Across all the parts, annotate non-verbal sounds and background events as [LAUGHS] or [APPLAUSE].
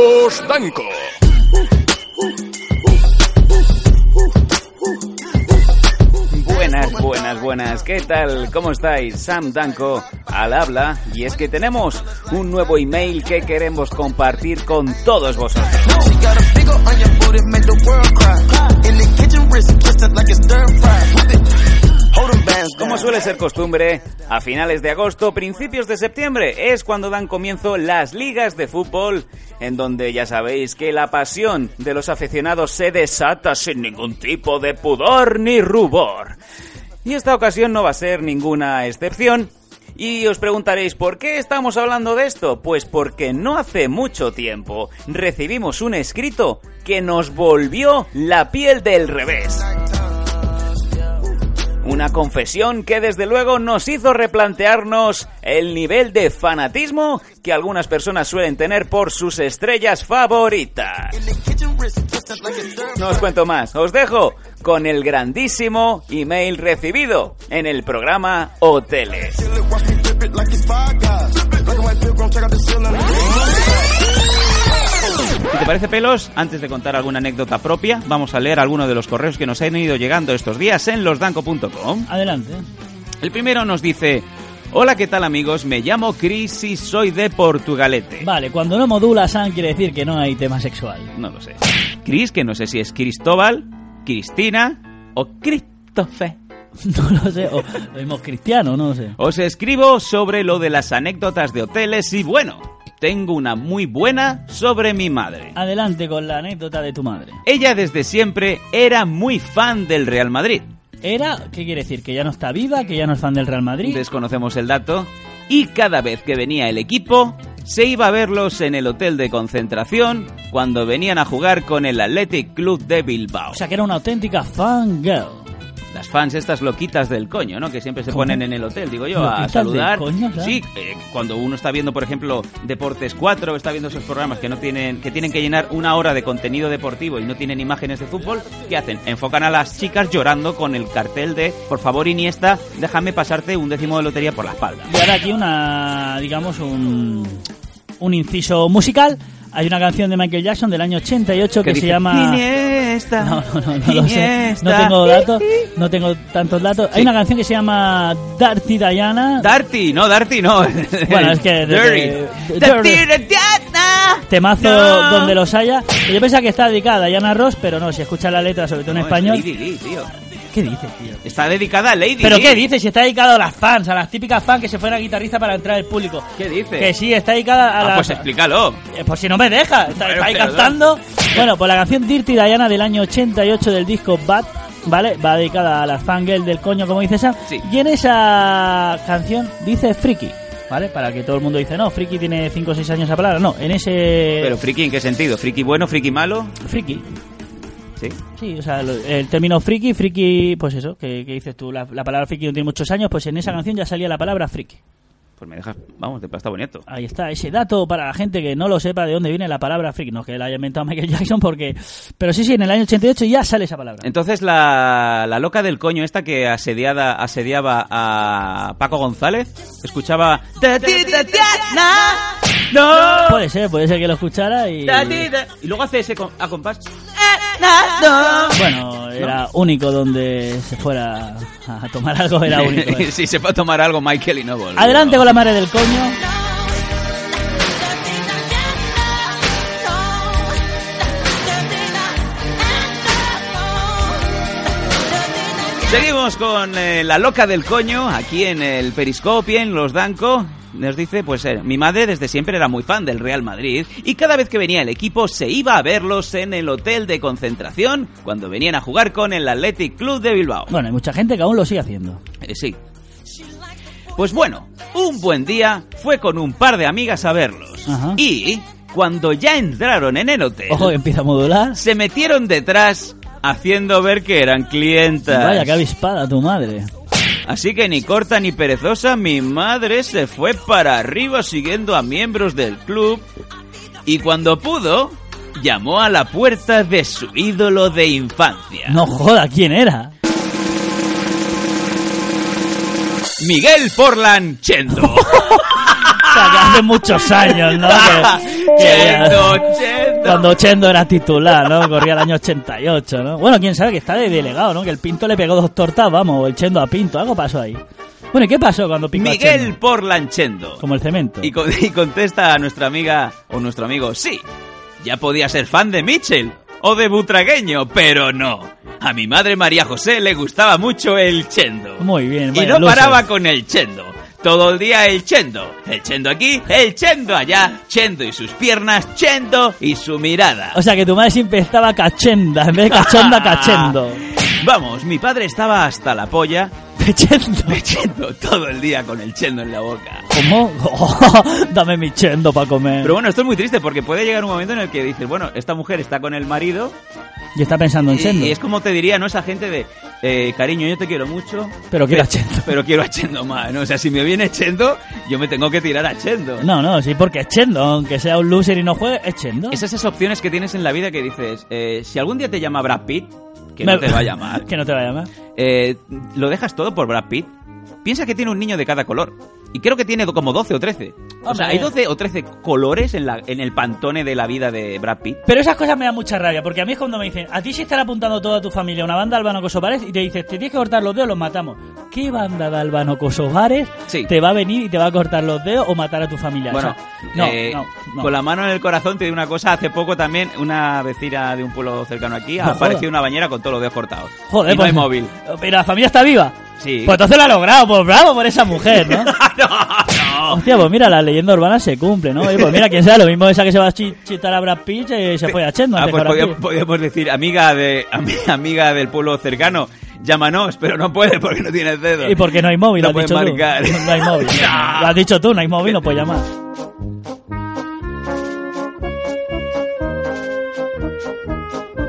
Los Danco. Buenas, buenas, buenas. ¿Qué tal? ¿Cómo estáis? Sam Danko al habla. Y es que tenemos un nuevo email que queremos compartir con todos vosotros. Ser costumbre, a finales de agosto, principios de septiembre es cuando dan comienzo las ligas de fútbol, en donde ya sabéis que la pasión de los aficionados se desata sin ningún tipo de pudor ni rubor. Y esta ocasión no va a ser ninguna excepción. Y os preguntaréis, ¿por qué estamos hablando de esto? Pues porque no hace mucho tiempo recibimos un escrito que nos volvió la piel del revés. Una confesión que desde luego nos hizo replantearnos el nivel de fanatismo que algunas personas suelen tener por sus estrellas favoritas. No os cuento más, os dejo con el grandísimo email recibido en el programa Hoteles. Parece pelos, antes de contar alguna anécdota propia, vamos a leer algunos de los correos que nos han ido llegando estos días en losdanco.com. Adelante. El primero nos dice, hola, ¿qué tal amigos? Me llamo Chris y soy de Portugalete. Vale, cuando no modula San quiere decir que no hay tema sexual. No lo sé. Chris, que no sé si es Cristóbal, Cristina o Christophe. [LAUGHS] No lo sé, o lo mismo cristiano, no lo sé. Os escribo sobre lo de las anécdotas de hoteles y bueno, tengo una muy buena sobre mi madre. Adelante con la anécdota de tu madre. Ella desde siempre era muy fan del Real Madrid. ¿Era? ¿Qué quiere decir? ¿Que ya no está viva? ¿Que ya no es fan del Real Madrid? Desconocemos el dato. Y cada vez que venía el equipo, se iba a verlos en el hotel de concentración cuando venían a jugar con el Athletic Club de Bilbao. O sea, que era una auténtica fangirl. Las fans estas loquitas del coño, ¿no? Que siempre se ¿Cómo? ponen en el hotel, digo yo, a ¿Loquitas saludar. del coño? Sí, eh, cuando uno está viendo, por ejemplo, Deportes 4, está viendo esos programas que no tienen que tienen que llenar una hora de contenido deportivo y no tienen imágenes de fútbol, ¿qué hacen? Enfocan a las chicas llorando con el cartel de, por favor, Iniesta, déjame pasarte un décimo de lotería por la espalda. Y ahora aquí una, digamos, un, un inciso musical. Hay una canción de Michael Jackson del año 88 que ¿Qué se llama... Iniesta, No, no, no, no [LAUGHS] lo sé. No tengo datos, no tengo tantos datos. Hay una canción que se llama Dirty Diana. Darty, no, Darty, no. [LAUGHS] Bueno, es que- Dirty. Diana. Temazo No. donde los haya. Yo pensaba que está dedicada a Diana Ross, pero no, si escuchas la letra, sobre todo en No, es español. Tío. ¿Qué dices, tío? Está dedicada a Lady ¿Pero Di. qué dices? Si está dedicado a las fans, a las típicas fans que se fuera guitarrista para entrar al público. ¿Qué dice? Que sí, está dedicada a Ah, las... pues explícalo. Eh, Pues si no me deja, está, Bueno, está ahí cantando. Bueno, pues la canción Dirty Diana del año 88 del disco Bad, ¿vale? Va dedicada a las fangirl del coño, como dice Sam. Sí. Y en esa canción dice Friki, ¿vale? Para que todo el mundo dice, no, Friki tiene 5 o 6 años esa palabra. No, en ese... Pero friki, ¿en qué sentido? ¿Friki bueno, friki malo? Friki. Sí. Sí, o sea, el término friki, friki, pues eso, que, que dices tú, la, la palabra friki no tiene muchos años, pues en esa canción ya salía la palabra friki. Pues me dejas, vamos, te está bonito. Ahí está, ese dato para la gente que no lo sepa de dónde viene la palabra friki. No que la haya inventado Michael [LAUGHS] Jackson, porque. Pero sí, sí, en el año 88 ya sale esa palabra. Entonces la, la loca del coño esta que asediada, asediaba a Paco González, escuchaba... ¡No! Puede ser, puede ser que lo escuchara y. Y luego hace ese a compás... Bueno, era único donde se fuera a tomar algo, era único. [LAUGHS] eh. si se fue a tomar algo Michael y no volvió. Adelante con la madre del coño. Seguimos con eh, la loca del coño aquí en el Periscopio, en Los Danco. Nos dice, pues eh, mi madre desde siempre era muy fan del Real Madrid y cada vez que venía el equipo se iba a verlos en el hotel de concentración cuando venían a jugar con el Athletic Club de Bilbao. Bueno, hay mucha gente que aún lo sigue haciendo. Eh, sí. Pues bueno, un buen día fue con un par de amigas a verlos. Ajá. Y cuando ya entraron en el hotel, Ojo, que empieza a modular. se metieron detrás haciendo ver que eran clientas. Vaya, qué avispada tu madre. Así que ni corta ni perezosa, mi madre se fue para arriba siguiendo a miembros del club y cuando pudo, llamó a la puerta de su ídolo de infancia. No joda, ¿quién era? Miguel Forlan Chendo. [LAUGHS] Sea, que hace muchos años, ¿no? Que- Chendo, Chendo. Cuando Chendo era titular, ¿no? Corría el año 88, ¿no? Bueno, quién sabe que está de delegado, ¿no? Que el Pinto le pegó dos tortas, vamos, el Chendo a Pinto, algo pasó ahí. Bueno, ¿y qué pasó cuando picó a Miguel Chendo? Portland Chendo. Como el cemento. Y, con- y contesta a nuestra amiga o nuestro amigo, sí, ya podía ser fan de Mitchell o de Butragueño, pero no. A mi madre María José le gustaba mucho el chendo. Muy bien, Y no loser. paraba con el chendo. Todo el día el chendo. El chendo aquí, el chendo allá. Chendo y sus piernas, chendo y su mirada. O sea, que tu madre siempre estaba cachenda, en vez de cachonda, [LAUGHS] cachendo. Vamos, mi padre estaba hasta la polla Chendo. de chendo todo el día con el chendo en la boca. ¿Cómo? Oh, [LAUGHS] dame mi Chendo para comer. Pero bueno, esto es muy triste porque puede llegar un momento en el que dices, bueno, esta mujer está con el marido y está pensando en y, Chendo. y es como te diría, ¿no? Esa gente de, eh, cariño, yo te quiero mucho. Pero quiero a Chendo. Pero quiero a Chendo más, ¿no? O sea, si me viene Chendo, yo me tengo que tirar a Chendo. No, no, sí, porque es Chendo. Aunque sea un loser y no juegue, es Chendo. Es esas opciones que tienes en la vida que dices, eh, si algún día te llama Brad Pitt, que no te va a llamar, [LAUGHS] que no te va a llamar. eh, lo dejas todo por Brad Pitt. Piensa que tiene un niño de cada color. Y creo que tiene como 12 o 13. O sea, hay 12 o 13 colores en, la, en el pantone de la vida de Brad Pitt. Pero esas cosas me dan mucha rabia, porque a mí es cuando me dicen, a ti se están apuntando toda tu familia una banda albano kosovares y te dices, te tienes que cortar los dedos, los matamos. ¿Qué banda de albano kosovares Sí. te va a venir y te va a cortar los dedos o matar a tu familia? Bueno, O sea, no, eh, no, no. con la mano en el corazón te digo una cosa. Hace poco también una vecina de un pueblo cercano aquí ha aparecido una bañera con todos los dedos cortados. Joder, y no hay pues- móvil. Pero la familia está viva. Sí. Pues entonces lo ha logrado, pues bravo por esa mujer, ¿no? [LAUGHS] no, no. Hostia, pues mira, la leyenda urbana se cumple, ¿no? Pues mira, quién sabe, lo mismo esa que se va a chi- chitar a Brad Pitt eh, se fue a Chendo Ah, pues podíamos, podíamos decir, amiga de ami- [LAUGHS] amiga del pueblo cercano, llámanos, pero no puede porque no tienes dedos. Y porque no hay móvil, No lo has dicho marcar. tú. No hay móvil. [LAUGHS] Lo has dicho tú, no hay móvil, no puedes llamar.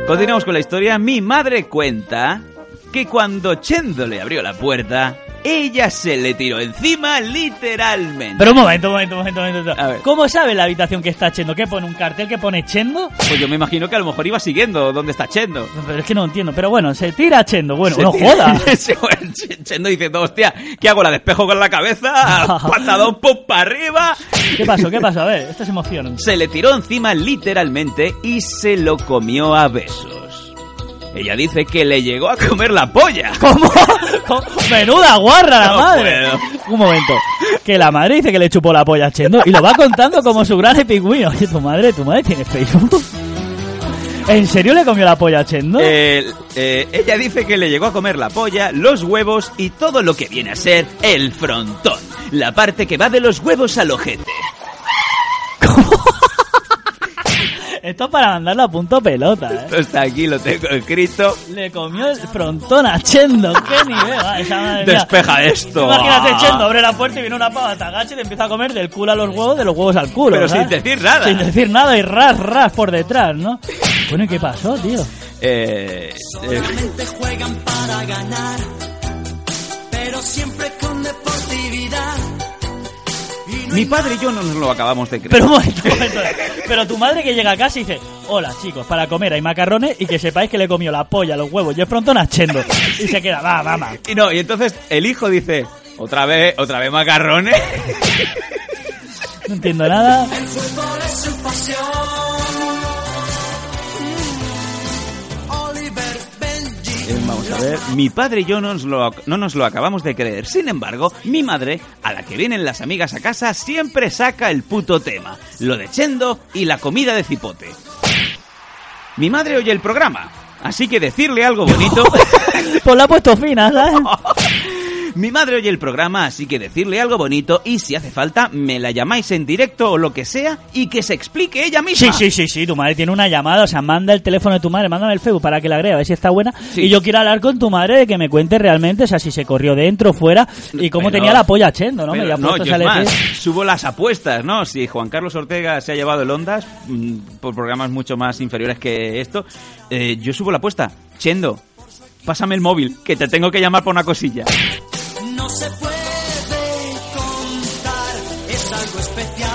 Continuamos con la historia. Mi madre cuenta que cuando Chendo le abrió la puerta, ella se le tiró encima literalmente. Pero un momento, un momento, un momento, un momento. A ver. ¿Cómo sabe la habitación que está Chendo? ¿Qué pone? ¿Un cartel que pone Chendo? Pues yo me imagino que a lo mejor iba siguiendo dónde está Chendo. Pero es que no entiendo. Pero bueno, se tira Chendo. Bueno, Se no tira- joda. [LAUGHS] Chendo dice, hostia, ¿qué hago? ¿La despejo con la cabeza? [LAUGHS] ¿Patadón pum para arriba? ¿Qué pasó? ¿Qué pasó? A ver, esto es emoción. Se le tiró encima literalmente y se lo comió a besos. Ella dice que le llegó a comer la polla. [LAUGHS] ¿Cómo? ¿Cómo? Menuda guarra la No madre. puedo. Un momento. Que la madre dice que le chupó la polla a Chendo y lo va contando como su gran epigüino. Oye, tu madre, tu madre tiene Facebook. ¿En serio le comió la polla a Chendo? El- eh, ella dice que le llegó a comer la polla, los huevos y todo lo que viene a ser el frontón. La parte que va de los huevos al ojete. Esto es para mandarlo a punto pelota, ¿eh? Esto está aquí, lo tengo escrito. Le comió el frontón a Chendo. ¡Qué nivel! va, esa madre mía. Despeja esto. Imagínate, Ah. Chendo, abre la puerta y viene una pava, te agacha y te empieza a comer del culo a los huevos, de los huevos al culo. Pero ¿sabes? sin decir nada. Sin decir nada y ras, ras por detrás, ¿no? Bueno, ¿y qué pasó, tío? Eh, eh, juegan para ganar, pero siempre con deportividad. Mi padre y yo no nos lo acabamos de creer. Pero un momento, un momento. Pero tu madre que llega a casa y dice, hola chicos, para comer hay macarrones y que sepáis que le comió la polla, los huevos y el frontón a Chendo. Y se queda, va, mamá. Y no, y entonces el hijo dice, otra vez, otra vez macarrones. No entiendo nada. Vamos a ver, mi padre y yo no nos, lo, no nos lo acabamos de creer. Sin embargo, mi madre, a la que vienen las amigas a casa, siempre saca el puto tema. Lo de Chendo y la comida de cipote. Mi madre oye el programa, así que decirle algo bonito... [LAUGHS] Pues la ha puesto fina, ¿sabes? [LAUGHS] Mi madre oye el programa, así que decirle algo bonito y si hace falta, me la llamáis en directo o lo que sea y que se explique ella misma. Sí, sí, sí, sí, tu madre tiene una llamada, o sea, manda el teléfono de tu madre, mándame el Facebook para que la agrega, a ver si está buena. Sí. Y yo quiero hablar con tu madre de que me cuente realmente, o sea, si se corrió dentro, fuera, y cómo Pero- tenía la polla chendo, ¿no? Pero me había no, yo es más, subo las apuestas, ¿no? Si Juan Carlos Ortega se ha llevado el Ondas mm, por programas mucho más inferiores que esto, eh, yo subo la apuesta. Chendo, pásame el móvil, que te tengo que llamar por una cosilla. No se puede contar, es algo especial.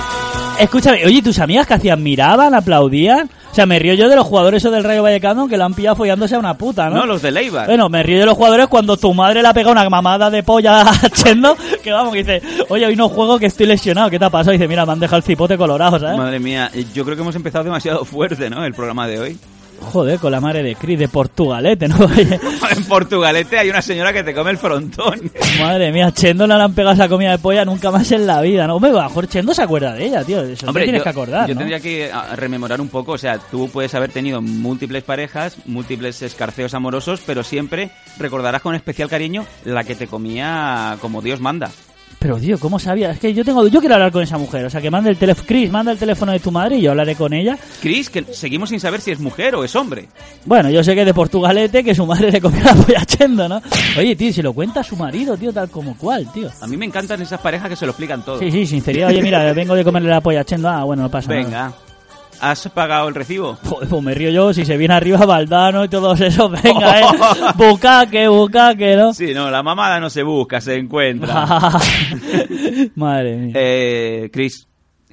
Escúchame, oye, ¿tus amigas que hacían? ¿Miraban, aplaudían? O sea, me río yo de los jugadores esos del Rayo Vallecano que la han pillado follándose a una puta, ¿no? No, los de Leibar. Bueno, me río de los jugadores cuando tu madre le ha pegado una mamada de polla a [LAUGHS] Chendo, que vamos, que dice, oye, hoy no juego que estoy lesionado, ¿qué te ha pasado? Y dice, mira, me han dejado el cipote colorado, ¿sabes? Madre mía, eh, yo creo que hemos empezado demasiado [LAUGHS] fuerte, ¿no? El programa de hoy. Joder, con la madre de Cris de Portugalete, ¿no? [LAUGHS] En Portugalete hay una señora que te come el frontón. madre mía, Chendo no le han pegado esa comida de polla nunca más en la vida, ¿no? Hombre, a mejor Chendo se acuerda de ella, tío. Eso te tienes yo, que acordar, yo ¿no? tendría que ah, rememorar un poco, o sea, tú puedes haber tenido múltiples parejas, múltiples escarceos amorosos, pero siempre recordarás con especial cariño la que te comía como Dios manda. Pero, tío, ¿cómo sabía? Es que yo tengo, yo quiero hablar con esa mujer, o sea, que mande el teléfono, Chris, manda el teléfono de tu madre y yo hablaré con ella. Chris, que seguimos sin saber si es mujer o es hombre. Bueno, yo sé que es de Portugalete, que su madre le comió la polla Chendo, ¿no? Oye, tío, si lo cuenta su marido, tío, tal como cual, tío. A mí me encantan esas parejas que se lo explican todo. Sí, sí, sinceridad. Oye, mira, vengo de comerle la polla Chendo. Ah, bueno, no pasa nada. Venga, ¿has pagado el recibo? [LAUGHS] Pues me río yo, si se viene arriba Valdano y todos esos, venga, eh. [LAUGHS] Bucaque, bucaque, ¿no? Sí, no, la mamada no se busca, se encuentra. [LAUGHS] Madre mía. Eh, Chris,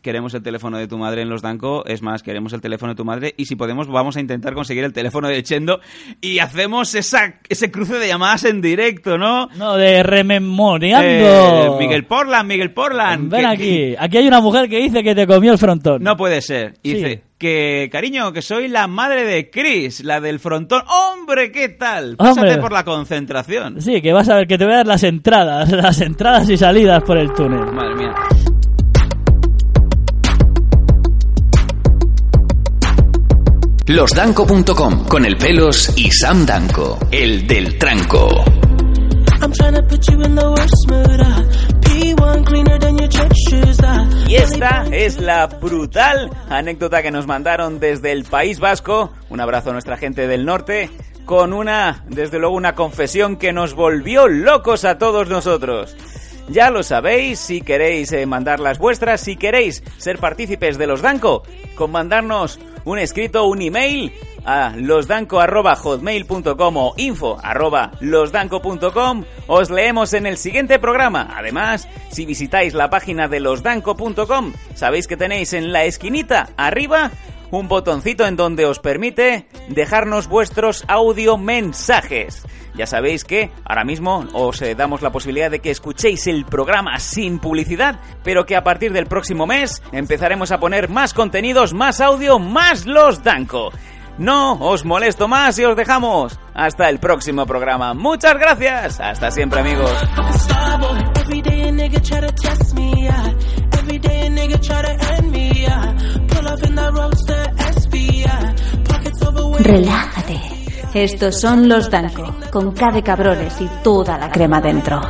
queremos el teléfono de tu madre en los Danco. Es más, queremos el teléfono de tu madre. Y si podemos, vamos a intentar conseguir el teléfono de Chendo. Y hacemos esa, ese cruce de llamadas en directo, ¿no? No, de Eh, rememoreando. Miguel Portland, Miguel Portland. Ven que- aquí. Aquí hay una mujer que dice que te comió el frontón. No puede ser. Y Sí. Dice que, cariño, que soy la madre de Chris, la del frontón. ¡Hombre, qué tal! Pásate Hombre. por la concentración. Sí, que vas a ver que te voy a dar las entradas, [LAUGHS] las entradas y salidas por el túnel. Madre mía. Losdanco.com con el pelos y Sam Danco, el del tranco. Uh, P1 cleaner than your church shoes. Uh, Y esta es la brutal anécdota que nos mandaron desde el País Vasco. Un abrazo a nuestra gente del norte. Con una, desde luego, una confesión que nos volvió locos a todos nosotros. Ya lo sabéis, si queréis eh, mandar las vuestras, si queréis ser partícipes de los Danco, con mandarnos un escrito, un email a losdanco.hotmail.com o info arroba losdanco.com os leemos en el siguiente programa. Además, si visitáis la página de losdanco.com, sabéis que tenéis en la esquinita arriba un botoncito en donde os permite dejarnos vuestros audio mensajes. Ya sabéis que ahora mismo os eh, damos la posibilidad de que escuchéis el programa sin publicidad, pero que a partir del próximo mes empezaremos a poner más contenidos, más audio, más los Danco. No os molesto más y os dejamos hasta el próximo programa. Muchas gracias. Hasta siempre amigos. Relájate. Estos son los Danco, con K de cabrones y toda la crema dentro.